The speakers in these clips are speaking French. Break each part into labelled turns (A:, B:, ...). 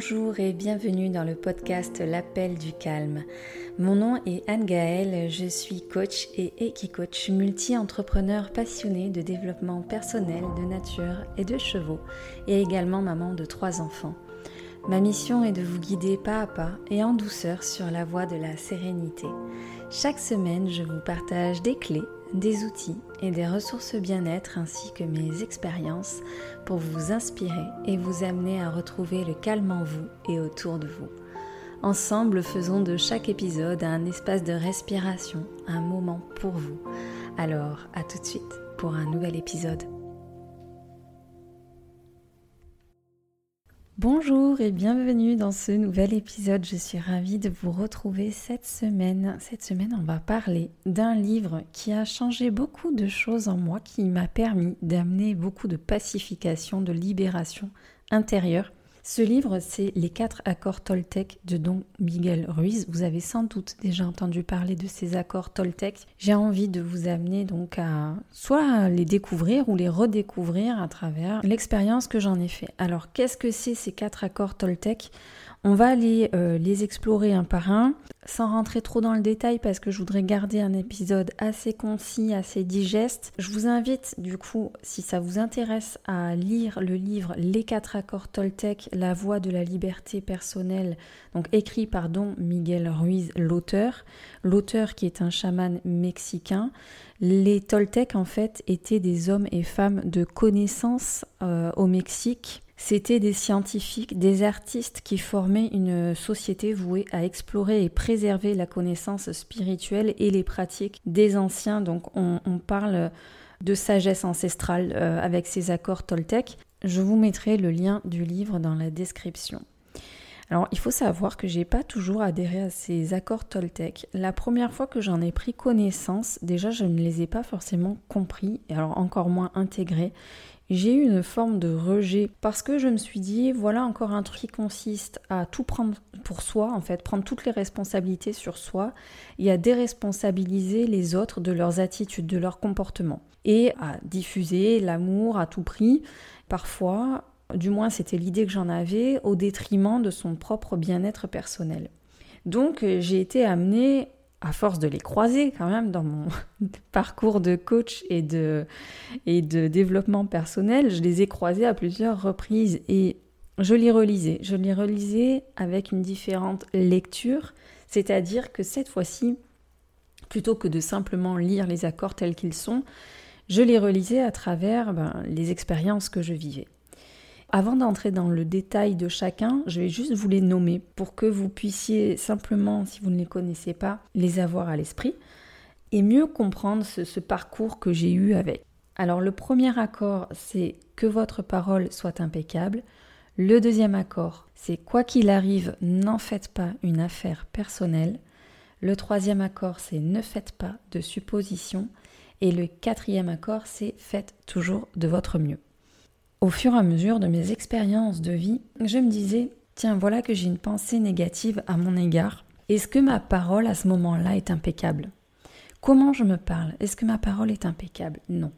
A: Bonjour et bienvenue dans le podcast L'appel du calme. Mon nom est Anne Gaëlle, je suis coach et équi-coach multi-entrepreneur passionné de développement personnel, de nature et de chevaux et également maman de trois enfants. Ma mission est de vous guider pas à pas et en douceur sur la voie de la sérénité. Chaque semaine, je vous partage des clés des outils et des ressources bien-être ainsi que mes expériences pour vous inspirer et vous amener à retrouver le calme en vous et autour de vous. Ensemble, faisons de chaque épisode un espace de respiration, un moment pour vous. Alors, à tout de suite pour un nouvel épisode. Bonjour et bienvenue dans ce nouvel épisode. Je suis ravie de vous retrouver cette semaine. Cette semaine, on va parler d'un livre qui a changé beaucoup de choses en moi, qui m'a permis d'amener beaucoup de pacification, de libération intérieure ce livre, c'est Les quatre accords Toltec de Don Miguel Ruiz. Vous avez sans doute déjà entendu parler de ces accords Toltec. J'ai envie de vous amener donc à soit les découvrir ou les redécouvrir à travers l'expérience que j'en ai fait. Alors, qu'est-ce que c'est ces quatre accords Toltec? On va aller euh, les explorer un par un, sans rentrer trop dans le détail parce que je voudrais garder un épisode assez concis, assez digeste. Je vous invite du coup, si ça vous intéresse, à lire le livre Les quatre accords Toltec, La voie de la liberté personnelle, donc écrit par Don Miguel Ruiz, l'auteur. L'auteur qui est un chaman mexicain. Les Toltecs en fait étaient des hommes et femmes de connaissance euh, au Mexique c'était des scientifiques, des artistes qui formaient une société vouée à explorer et préserver la connaissance spirituelle et les pratiques des anciens. Donc on, parle de sagesse ancestrale euh, avec ces accords Toltec. Je vous mettrai le lien du livre dans la description. Alors, il faut savoir que j'ai pas toujours adhéré à ces accords Toltec. La première fois que j'en ai pris connaissance, déjà je ne les ai pas forcément compris, et alors encore moins intégrés j'ai eu une forme de rejet parce que je me suis dit, voilà encore un truc qui consiste à tout prendre pour soi, en fait, prendre toutes les responsabilités sur soi et à déresponsabiliser les autres de leurs attitudes, de leurs comportements et à diffuser l'amour à tout prix. Parfois, du moins c'était l'idée que j'en avais, au détriment de son propre bien-être personnel. Donc j'ai été amenée à force de les croiser quand même dans mon parcours de coach et de, développement personnel, je les ai croisés à plusieurs reprises et je les relisais. Je les relisais avec une différente lecture, c'est-à-dire que cette fois-ci, plutôt que de simplement lire les accords tels qu'ils sont, je les relisais à travers ben, les expériences que je vivais. Avant d'entrer dans le détail de chacun, je vais juste vous les nommer pour que vous puissiez simplement, si vous ne les connaissez pas, les avoir à l'esprit et mieux comprendre ce, parcours que j'ai eu avec. Alors le premier accord, c'est que votre parole soit impeccable. Le deuxième accord, c'est quoi qu'il arrive, n'en faites pas une affaire personnelle. Le troisième accord, c'est ne faites pas de suppositions. Et le quatrième accord, c'est faites toujours de votre mieux. Au fur et à mesure de mes expériences de vie, je me disais, tiens, voilà que j'ai une pensée négative à mon égard. Est-ce que ma parole à ce moment-là est impeccable? Comment je me parle? Est-ce que ma parole est impeccable? Non.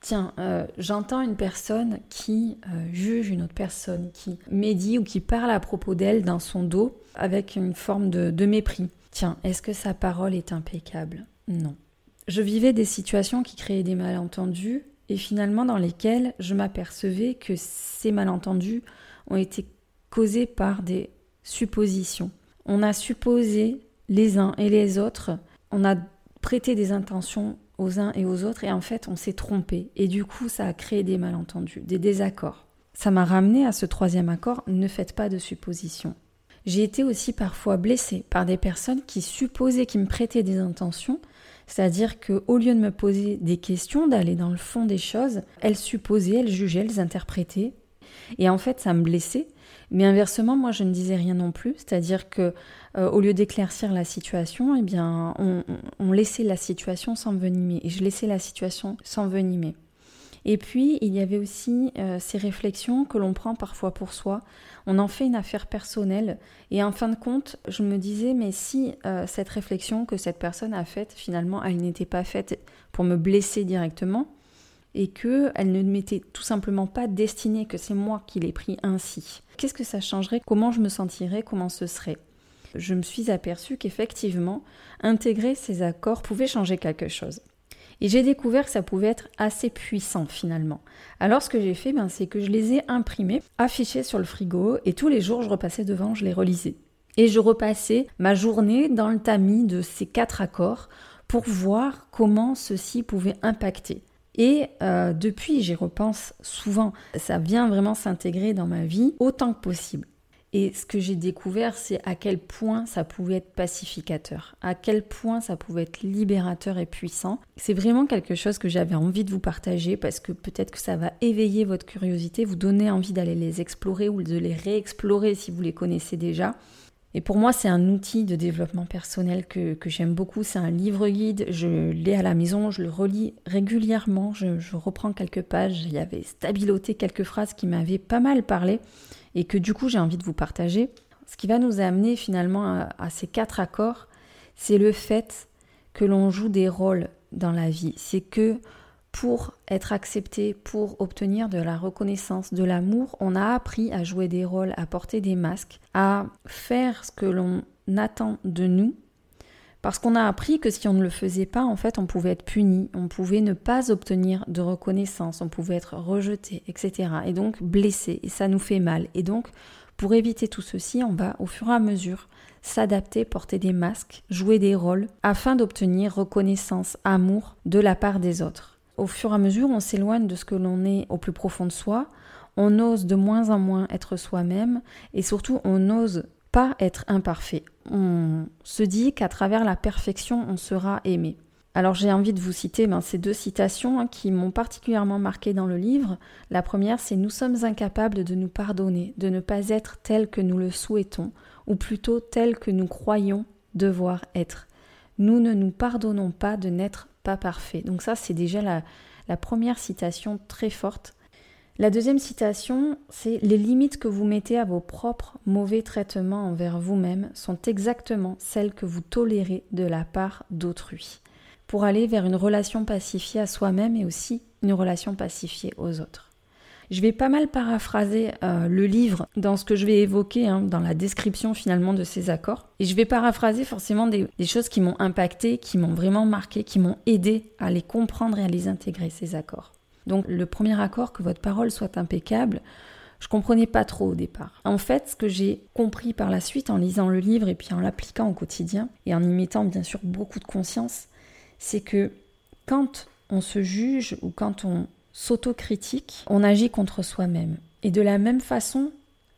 A: Tiens, euh, j'entends une personne qui euh, juge une autre personne, qui médit ou qui parle à propos d'elle dans son dos avec une forme de mépris. Tiens, est-ce que sa parole est impeccable? Non. Je vivais des situations qui créaient des malentendus et finalement dans lesquels je m'apercevais que ces malentendus ont été causés par des suppositions. On a supposé les uns et les autres, on a prêté des intentions aux uns et aux autres et en fait on s'est trompé et du coup ça a créé des malentendus, des désaccords. Ça m'a ramené à ce troisième accord, ne faites pas de suppositions. J'ai été aussi parfois blessée par des personnes qui supposaient, qui me prêtaient des intentions c'est-à-dire qu'au lieu de me poser des questions, d'aller dans le fond des choses, elles supposaient, elles jugeaient, elles interprétaient. Et en fait, ça me blessait. Mais inversement, moi, je ne disais rien non plus. C'est-à-dire que euh, au lieu d'éclaircir la situation, eh bien, on, on laissait la situation s'envenimer. Et je laissais la situation s'envenimer. Et puis, il y avait aussi euh, ces réflexions que l'on prend parfois pour soi. On en fait une affaire personnelle. Et en fin de compte, je me disais, mais si euh, cette réflexion que cette personne a faite, finalement, elle n'était pas faite pour me blesser directement, et que elle ne m'était tout simplement pas destinée, que c'est moi qui l'ai pris ainsi. Qu'est-ce que ça changerait? Comment je me sentirais? Comment ce serait? Je me suis aperçue qu'effectivement, intégrer ces accords pouvait changer quelque chose. Et j'ai découvert que ça pouvait être assez puissant finalement. Alors ce que j'ai fait, ben, c'est que je les ai imprimés, affichés sur le frigo, et tous les jours je repassais devant, je les relisais. Et je repassais ma journée dans le tamis de ces quatre accords pour voir comment ceci pouvait impacter. Et euh, depuis, j'y repense souvent. Ça vient vraiment s'intégrer dans ma vie autant que possible. Et ce que j'ai découvert, c'est à quel point ça pouvait être pacificateur, à quel point ça pouvait être libérateur et puissant. C'est vraiment quelque chose que j'avais envie de vous partager parce que peut-être que ça va éveiller votre curiosité, vous donner envie d'aller les explorer ou de les réexplorer si vous les connaissez déjà. Et pour moi, c'est un outil de développement personnel que, j'aime beaucoup. C'est un livre guide. Je l'ai à la maison, je le relis régulièrement. Je, reprends quelques pages. Il y avait stabiloté quelques phrases qui m'avaient pas mal parlé et que du coup, j'ai envie de vous partager. Ce qui va nous amener finalement à, ces quatre accords, c'est le fait que l'on joue des rôles dans la vie. C'est que pour être accepté, pour obtenir de la reconnaissance, de l'amour, on a appris à jouer des rôles, à porter des masques, à faire ce que l'on attend de nous, parce qu'on a appris que si on ne le faisait pas, en fait, on pouvait être puni, on pouvait ne pas obtenir de reconnaissance, on pouvait être rejeté, etc. Et donc blessé, et ça nous fait mal. Et donc, pour éviter tout ceci, on va au fur et à mesure s'adapter, porter des masques, jouer des rôles, afin d'obtenir reconnaissance, amour de la part des autres. Au fur et à mesure, on s'éloigne de ce que l'on est au plus profond de soi, on ose de moins en moins être soi-même et surtout on n'ose pas être imparfait. On se dit qu'à travers la perfection, on sera aimé. Alors j'ai envie de vous citer ben, ces deux citations hein, qui m'ont particulièrement marqué dans le livre. La première, c'est Nous sommes incapables de nous pardonner, de ne pas être tels que nous le souhaitons, ou plutôt tels que nous croyons devoir être. Nous ne nous pardonnons pas de n'être pas parfait. Donc ça, c'est déjà la, première citation très forte. La deuxième citation, c'est les limites que vous mettez à vos propres mauvais traitements envers vous-même sont exactement celles que vous tolérez de la part d'autrui, pour aller vers une relation pacifiée à soi-même et aussi une relation pacifiée aux autres. Je vais pas mal paraphraser euh, le livre dans ce que je vais évoquer hein, dans la description finalement de ces accords. Et je vais paraphraser forcément des, choses qui m'ont impacté, qui m'ont vraiment marqué, qui m'ont aidé à les comprendre et à les intégrer, ces accords. Donc le premier accord, que votre parole soit impeccable, je comprenais pas trop au départ. En fait, ce que j'ai compris par la suite en lisant le livre et puis en l'appliquant au quotidien et en y mettant bien sûr beaucoup de conscience, c'est que quand on se juge ou quand on s'autocritique, on agit contre soi-même. Et de la même façon,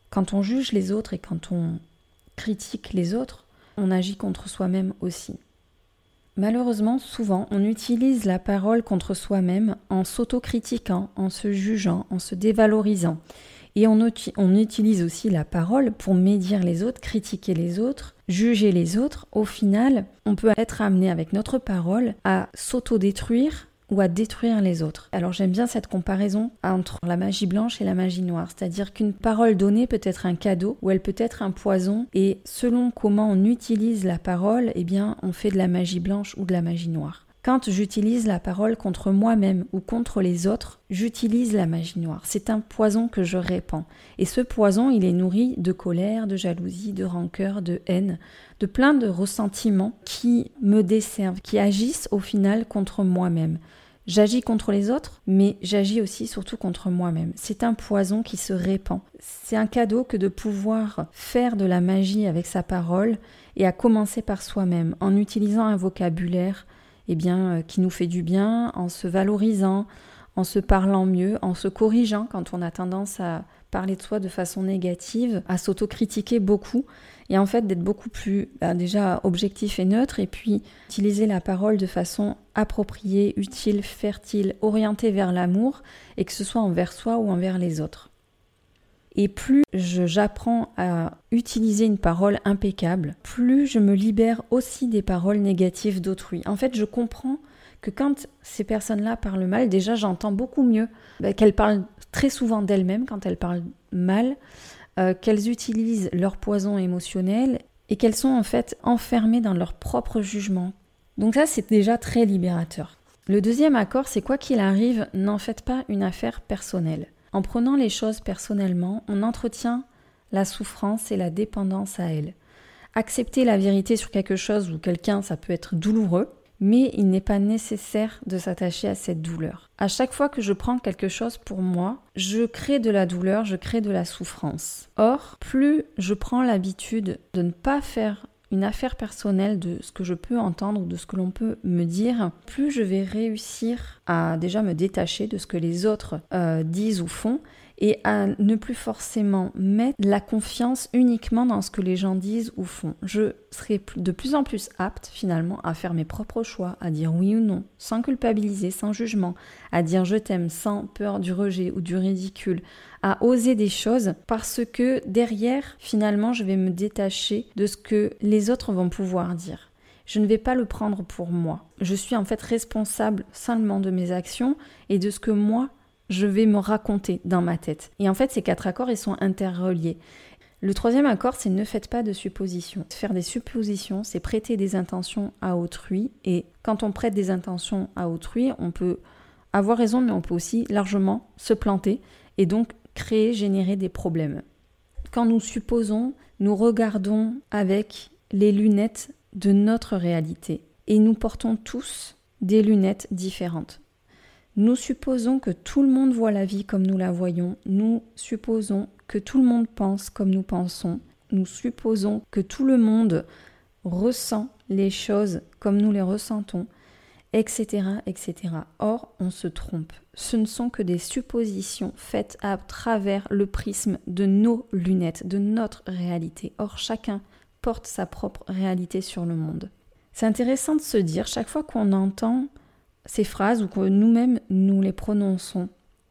A: quand on juge les autres et quand on critique les autres, on agit contre soi-même aussi. Malheureusement, souvent, on utilise la parole contre soi-même en s'autocritiquant, en se jugeant, en se dévalorisant. Et on, utilise aussi la parole pour médire les autres, critiquer les autres, juger les autres. Au final, on peut être amené avec notre parole à s'autodétruire ou à détruire les autres. Alors j'aime bien cette comparaison entre la magie blanche et la magie noire, c'est-à-dire qu'une parole donnée peut être un cadeau ou elle peut être un poison et selon comment on utilise la parole, eh bien on fait de la magie blanche ou de la magie noire. Quand j'utilise la parole contre moi-même ou contre les autres, j'utilise la magie noire. C'est un poison que je répands. Et ce poison, il est nourri de colère, de jalousie, de rancœur, de haine, de plein de ressentiments qui me desservent, qui agissent au final contre moi-même. J'agis contre les autres, mais j'agis aussi surtout contre moi-même. C'est un poison qui se répand. C'est un cadeau que de pouvoir faire de la magie avec sa parole et à commencer par soi-même en utilisant un vocabulaire eh bien, euh, qui nous fait du bien, en se valorisant, en se parlant mieux, en se corrigeant quand on a tendance à parler de soi de façon négative, à s'autocritiquer beaucoup et en fait d'être beaucoup plus bah, déjà objectif et neutre et puis utiliser la parole de façon appropriée, utile, fertile, orientée vers l'amour et que ce soit envers soi ou envers les autres. Et plus j'apprends à utiliser une parole impeccable, plus je me libère aussi des paroles négatives d'autrui. En fait, je comprends que quand ces personnes-là parlent mal, déjà j'entends beaucoup mieux bah, qu'elles parlent très souvent d'elles-mêmes quand elles parlent mal, euh, qu'elles utilisent leur poison émotionnel et qu'elles sont en fait enfermées dans leur propre jugement. Donc ça, c'est déjà très libérateur. Le deuxième accord, c'est quoi qu'il arrive, n'en faites pas une affaire personnelle. En prenant les choses personnellement, on entretient la souffrance et la dépendance à elle. Accepter la vérité sur quelque chose ou quelqu'un, ça peut être douloureux, mais il n'est pas nécessaire de s'attacher à cette douleur. À chaque fois que je prends quelque chose pour moi, je crée de la douleur, je crée de la souffrance. Or, plus je prends l'habitude de ne pas faire une affaire personnelle de ce que je peux entendre ou de ce que l'on peut me dire, plus je vais réussir à déjà me détacher de ce que les autres euh, disent ou font et à ne plus forcément mettre la confiance uniquement dans ce que les gens disent ou font. Je serai de plus en plus apte finalement à faire mes propres choix, à dire oui ou non, sans culpabiliser, sans jugement, à dire je t'aime sans peur du rejet ou du ridicule, à oser des choses parce que derrière finalement je vais me détacher de ce que les autres vont pouvoir dire. Je ne vais pas le prendre pour moi. Je suis en fait responsable seulement de mes actions et de ce que moi je vais me raconter dans ma tête. Et en fait, ces quatre accords, ils sont interreliés. Le troisième accord, c'est ne faites pas de suppositions. Faire des suppositions, c'est prêter des intentions à autrui. Et quand on prête des intentions à autrui, on peut avoir raison, mais on peut aussi largement se planter et donc créer, générer des problèmes. Quand nous supposons, nous regardons avec les lunettes de notre réalité. Et nous portons tous des lunettes différentes. Nous supposons que tout le monde voit la vie comme nous la voyons. Nous supposons que tout le monde pense comme nous pensons. Nous supposons que tout le monde ressent les choses comme nous les ressentons, etc., etc. Or, on se trompe. Ce ne sont que des suppositions faites à travers le prisme de nos lunettes, de notre réalité. Or, chacun porte sa propre réalité sur le monde. C'est intéressant de se dire, chaque fois qu'on entend ces phrases ou que nous-mêmes nous les prononçons.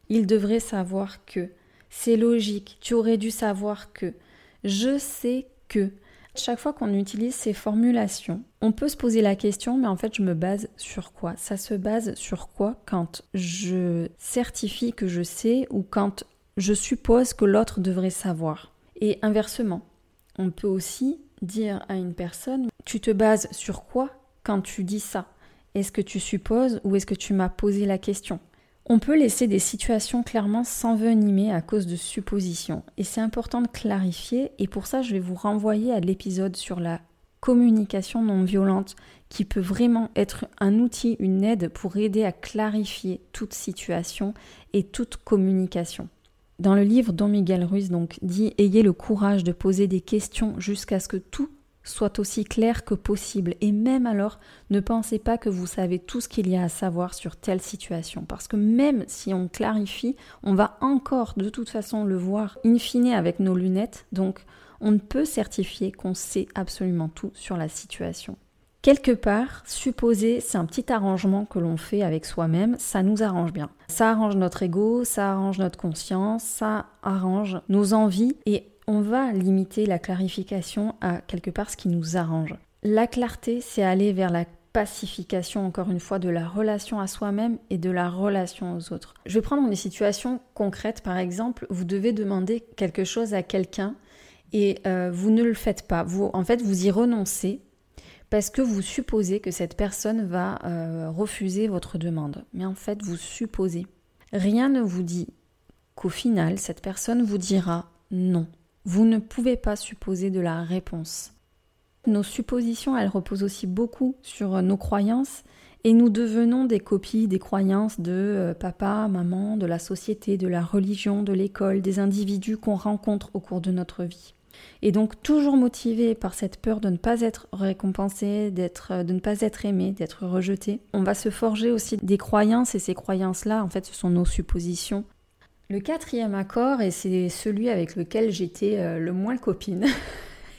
A: Il devrait savoir que. C'est logique, tu aurais dû savoir que. Je sais que. Chaque fois qu'on utilise ces formulations, on peut se poser la question, mais en fait, je me base sur quoi? Ça se base sur quoi quand je certifie que je sais ou quand je suppose que l'autre devrait savoir? Et inversement, on peut aussi dire à une personne, tu te bases sur quoi quand tu dis ça? Est-ce que tu supposes ou est-ce que tu m'as posé la question? On peut laisser des situations clairement s'envenimer à cause de suppositions. Et c'est important de clarifier. Et pour ça, je vais vous renvoyer à l'épisode sur la communication non violente qui peut vraiment être un outil, une aide pour aider à clarifier toute situation et toute communication. Dans le livre Don Miguel Ruiz donc dit ayez le courage de poser des questions jusqu'à ce que tout soit aussi clair que possible. Et même alors, ne pensez pas que vous savez tout ce qu'il y a à savoir sur telle situation. Parce que même si on clarifie, on va encore de toute façon le voir in fine avec nos lunettes. Donc, on ne peut certifier qu'on sait absolument tout sur la situation. Quelque part, supposer, c'est un petit arrangement que l'on fait avec soi-même, ça nous arrange bien. Ça arrange notre ego, ça arrange notre conscience, ça arrange nos envies et on va limiter la clarification à quelque part ce qui nous arrange. La clarté, c'est aller vers la pacification, encore une fois, de la relation à soi-même et de la relation aux autres. Je vais prendre une situation concrète, par exemple, vous devez demander quelque chose à quelqu'un et euh, vous ne le faites pas. Vous, en fait, vous y renoncez parce que vous supposez que cette personne va euh, refuser votre demande. Mais en fait, vous supposez. Rien ne vous dit qu'au final, cette personne vous dira non. Vous ne pouvez pas supposer de la réponse. Nos suppositions, elles reposent aussi beaucoup sur nos croyances et nous devenons des copies des croyances de euh, papa, maman, de la société, de la religion, de l'école, des individus qu'on rencontre au cours de notre vie. Et donc toujours motivé par cette peur de ne pas être récompensé, d'être, de ne pas être aimé, d'être rejeté, on va se forger aussi des croyances et ces croyances-là, en fait, ce sont nos suppositions le quatrième accord, et c'est celui avec lequel j'étais euh, le moins copine,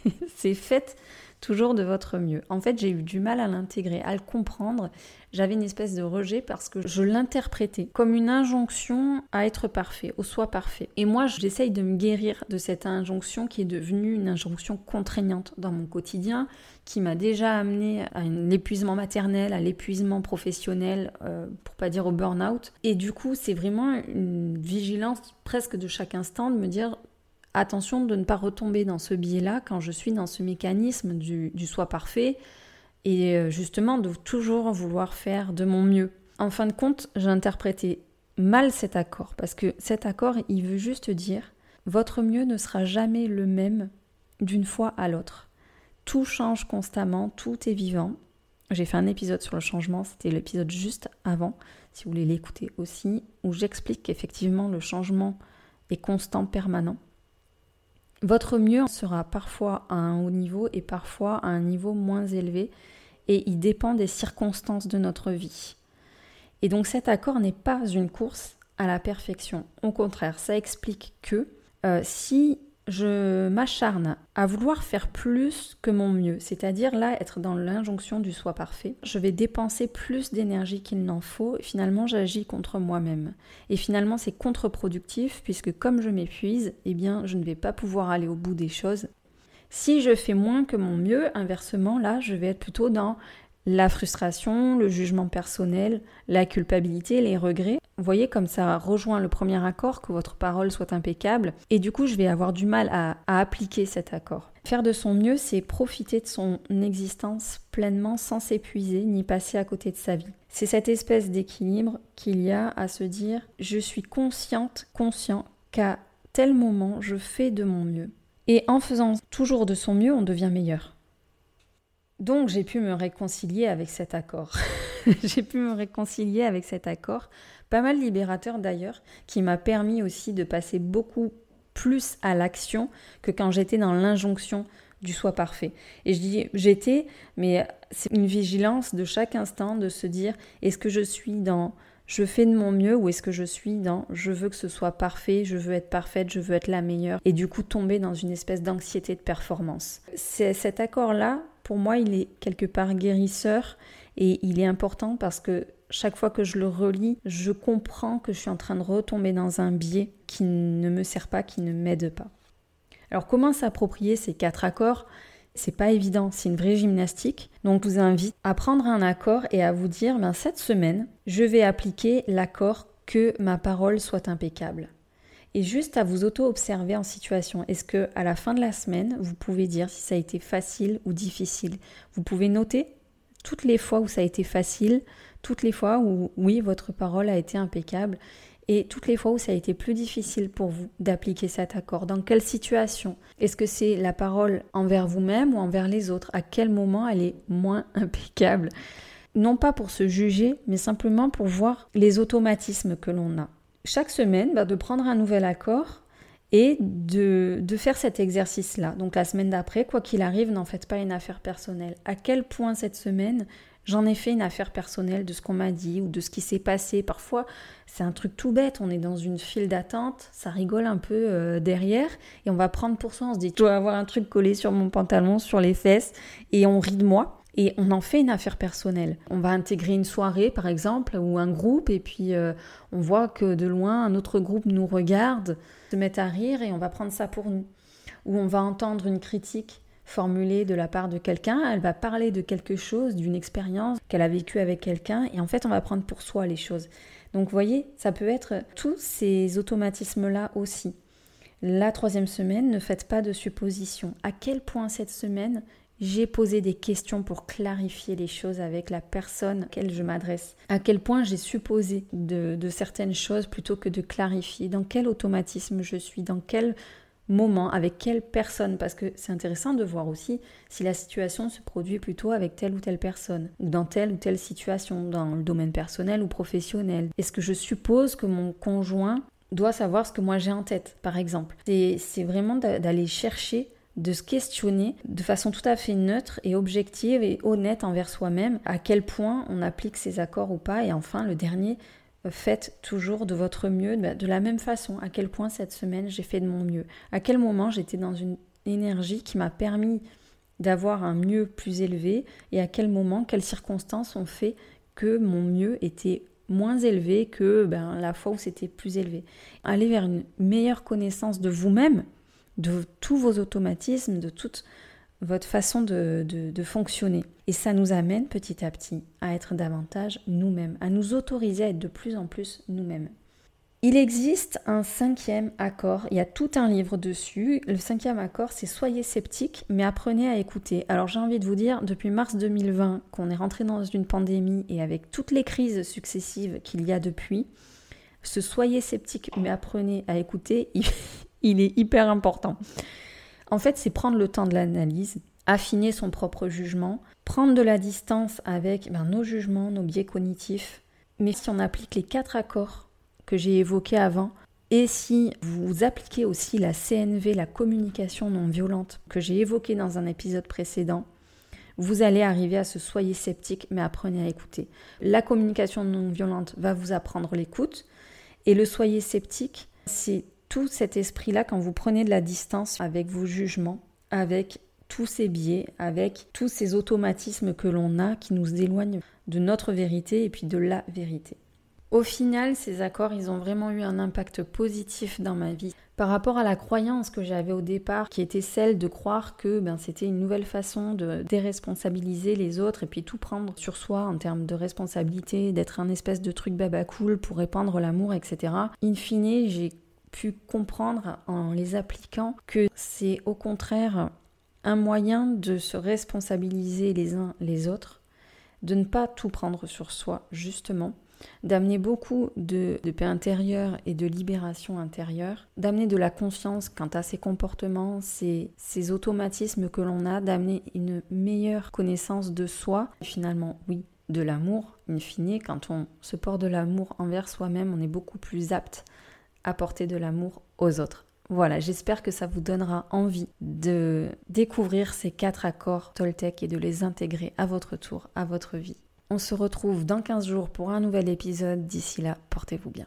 A: c'est faites toujours de votre mieux. En fait, j'ai eu du mal à l'intégrer, à le comprendre. J'avais une espèce de rejet parce que je l'interprétais comme une injonction à être parfait, au soi parfait. Et moi, j'essaye de me guérir de cette injonction qui est devenue une injonction contraignante dans mon quotidien, qui m'a déjà amené à l'épuisement maternel, à l'épuisement professionnel, euh, pour pas dire au burn-out. Et du coup, c'est vraiment une vigilance presque de chaque instant de me dire attention de ne pas retomber dans ce biais-là quand je suis dans ce mécanisme du, soi parfait et euh, justement de toujours vouloir faire de mon mieux. En fin de compte, j'ai interprété mal cet accord parce que cet accord, il veut juste dire votre mieux ne sera jamais le même d'une fois à l'autre. Tout change constamment, tout est vivant. J'ai fait un épisode sur le changement, c'était l'épisode juste avant, si vous voulez l'écouter aussi, où j'explique qu'effectivement le changement est constant, permanent. Votre mieux sera parfois à un haut niveau et parfois à un niveau moins élevé, et il dépend des circonstances de notre vie. Et donc cet accord n'est pas une course à la perfection. Au contraire, ça explique que euh, si je m'acharne à vouloir faire plus que mon mieux, c'est-à-dire là être dans l'injonction du soi parfait, je vais dépenser plus d'énergie qu'il n'en faut finalement j'agis contre moi-même. Et finalement c'est contre-productif puisque comme je m'épuise, eh bien je ne vais pas pouvoir aller au bout des choses. Si je fais moins que mon mieux, inversement là, je vais être plutôt dans la frustration, le jugement personnel, la culpabilité, les regrets. Vous voyez comme ça rejoint le premier accord, que votre parole soit impeccable, et du coup je vais avoir du mal à, appliquer cet accord. Faire de son mieux, c'est profiter de son existence pleinement sans s'épuiser ni passer à côté de sa vie. C'est cette espèce d'équilibre qu'il y a à se dire je suis consciente, conscient qu'à tel moment je fais de mon mieux. Et en faisant toujours de son mieux, on devient meilleur. Donc j'ai pu me réconcilier avec cet accord. j'ai pu me réconcilier avec cet accord, pas mal libérateur d'ailleurs, qui m'a permis aussi de passer beaucoup plus à l'action que quand j'étais dans l'injonction du soi parfait. Et je dis j'étais, mais c'est une vigilance de chaque instant de se dire est-ce que je suis dans je fais de mon mieux ou est-ce que je suis dans je veux que ce soit parfait, je veux être parfaite, je veux être la meilleure et du coup tomber dans une espèce d'anxiété de performance. C'est cet accord-là pour moi, il est quelque part guérisseur et il est important parce que chaque fois que je le relis, je comprends que je suis en train de retomber dans un biais qui ne me sert pas, qui ne m'aide pas. Alors comment s'approprier ces quatre accords? C'est pas évident, c'est une vraie gymnastique. Donc je vous invite à prendre un accord et à vous dire ben, cette semaine, je vais appliquer l'accord que ma parole soit impeccable et juste à vous auto-observer en situation. Est-ce que à la fin de la semaine, vous pouvez dire si ça a été facile ou difficile? Vous pouvez noter toutes les fois où ça a été facile, toutes les fois où oui, votre parole a été impeccable et toutes les fois où ça a été plus difficile pour vous d'appliquer cet accord. Dans quelle situation? Est-ce que c'est la parole envers vous-même ou envers les autres? À quel moment elle est moins impeccable? Non pas pour se juger, mais simplement pour voir les automatismes que l'on a chaque semaine, bah, de prendre un nouvel accord et de, de faire cet exercice-là. Donc la semaine d'après, quoi qu'il arrive, n'en faites pas une affaire personnelle. À quel point cette semaine, j'en ai fait une affaire personnelle de ce qu'on m'a dit ou de ce qui s'est passé? Parfois, c'est un truc tout bête, on est dans une file d'attente, ça rigole un peu euh, derrière et on va prendre pour soi, on se dit, je dois avoir un truc collé sur mon pantalon, sur les fesses et on rit de moi et on en fait une affaire personnelle. On va intégrer une soirée par exemple ou un groupe et puis euh, on voit que de loin un autre groupe nous regarde, se met à rire et on va prendre ça pour nous. Ou on va entendre une critique formulée de la part de quelqu'un, elle va parler de quelque chose, d'une expérience qu'elle a vécue avec quelqu'un et en fait on va prendre pour soi les choses. Donc vous voyez, ça peut être tous ces automatismes-là aussi. La troisième semaine, ne faites pas de suppositions. À quel point cette semaine j'ai posé des questions pour clarifier les choses avec la personne à laquelle je m'adresse. À quel point j'ai supposé de, certaines choses plutôt que de clarifier. Dans quel automatisme je suis, dans quel moment, avec quelle personne. Parce que c'est intéressant de voir aussi si la situation se produit plutôt avec telle ou telle personne, ou dans telle ou telle situation, dans le domaine personnel ou professionnel. Est-ce que je suppose que mon conjoint doit savoir ce que moi j'ai en tête, par exemple C'est vraiment d'aller chercher de se questionner de façon tout à fait neutre et objective et honnête envers soi-même à quel point on applique ces accords ou pas. Et enfin, le dernier, euh, faites toujours de votre mieux de la même façon. À quel point cette semaine j'ai fait de mon mieux. À quel moment j'étais dans une énergie qui m'a permis d'avoir un mieux plus élevé et à quel moment, quelles circonstances ont fait que mon mieux était moins élevé que ben, la fois où c'était plus élevé. Aller vers une meilleure connaissance de vous-même de tous vos automatismes, de toute votre façon de, fonctionner. Et ça nous amène petit à petit à être davantage nous-mêmes, à nous autoriser à être de plus en plus nous-mêmes. Il existe un cinquième accord, il y a tout un livre dessus. Le cinquième accord, c'est soyez sceptique, mais apprenez à écouter. Alors j'ai envie de vous dire, depuis mars 2020, qu'on est rentré dans une pandémie et avec toutes les crises successives qu'il y a depuis, ce soyez sceptique, mais apprenez à écouter, est hyper important. En fait, c'est prendre le temps de l'analyse, affiner son propre jugement, prendre de la distance avec ben, nos jugements, nos biais cognitifs. Mais si on applique les quatre accords que j'ai évoqué avant. Et si vous appliquez aussi la CNV, la communication non violente, que j'ai évoqué dans un épisode précédent, vous allez arriver à se soyez sceptique, mais apprenez à écouter. La communication non violente va vous apprendre l'écoute, et le soyez sceptique, c'est tout cet esprit-là quand vous prenez de la distance avec vos jugements, avec tous ces biais, avec tous ces automatismes que l'on a qui nous éloignent de notre vérité et puis de la vérité. Au final, ces accords, ils ont vraiment eu un impact positif dans ma vie. Par rapport à la croyance que j'avais au départ, qui était celle de croire que ben, c'était une nouvelle façon de déresponsabiliser les autres et puis tout prendre sur soi en termes de responsabilité, d'être un espèce de truc baba cool pour répandre l'amour, etc. In fine, j'ai pu comprendre en les appliquant que c'est au contraire un moyen de se responsabiliser les uns les autres, de ne pas tout prendre sur soi, justement d'amener beaucoup de, paix intérieure et de libération intérieure, d'amener de la confiance quant à ses comportements, ces automatismes que l'on a, d'amener une meilleure connaissance de soi, finalement, oui, de l'amour, in fine, quand on se porte de l'amour envers soi-même, on est beaucoup plus apte à porter de l'amour aux autres. Voilà, j'espère que ça vous donnera envie de découvrir ces quatre accords Toltec et de les intégrer à votre tour, à votre vie. On se retrouve dans 15 jours pour un nouvel épisode. D'ici là, portez-vous bien.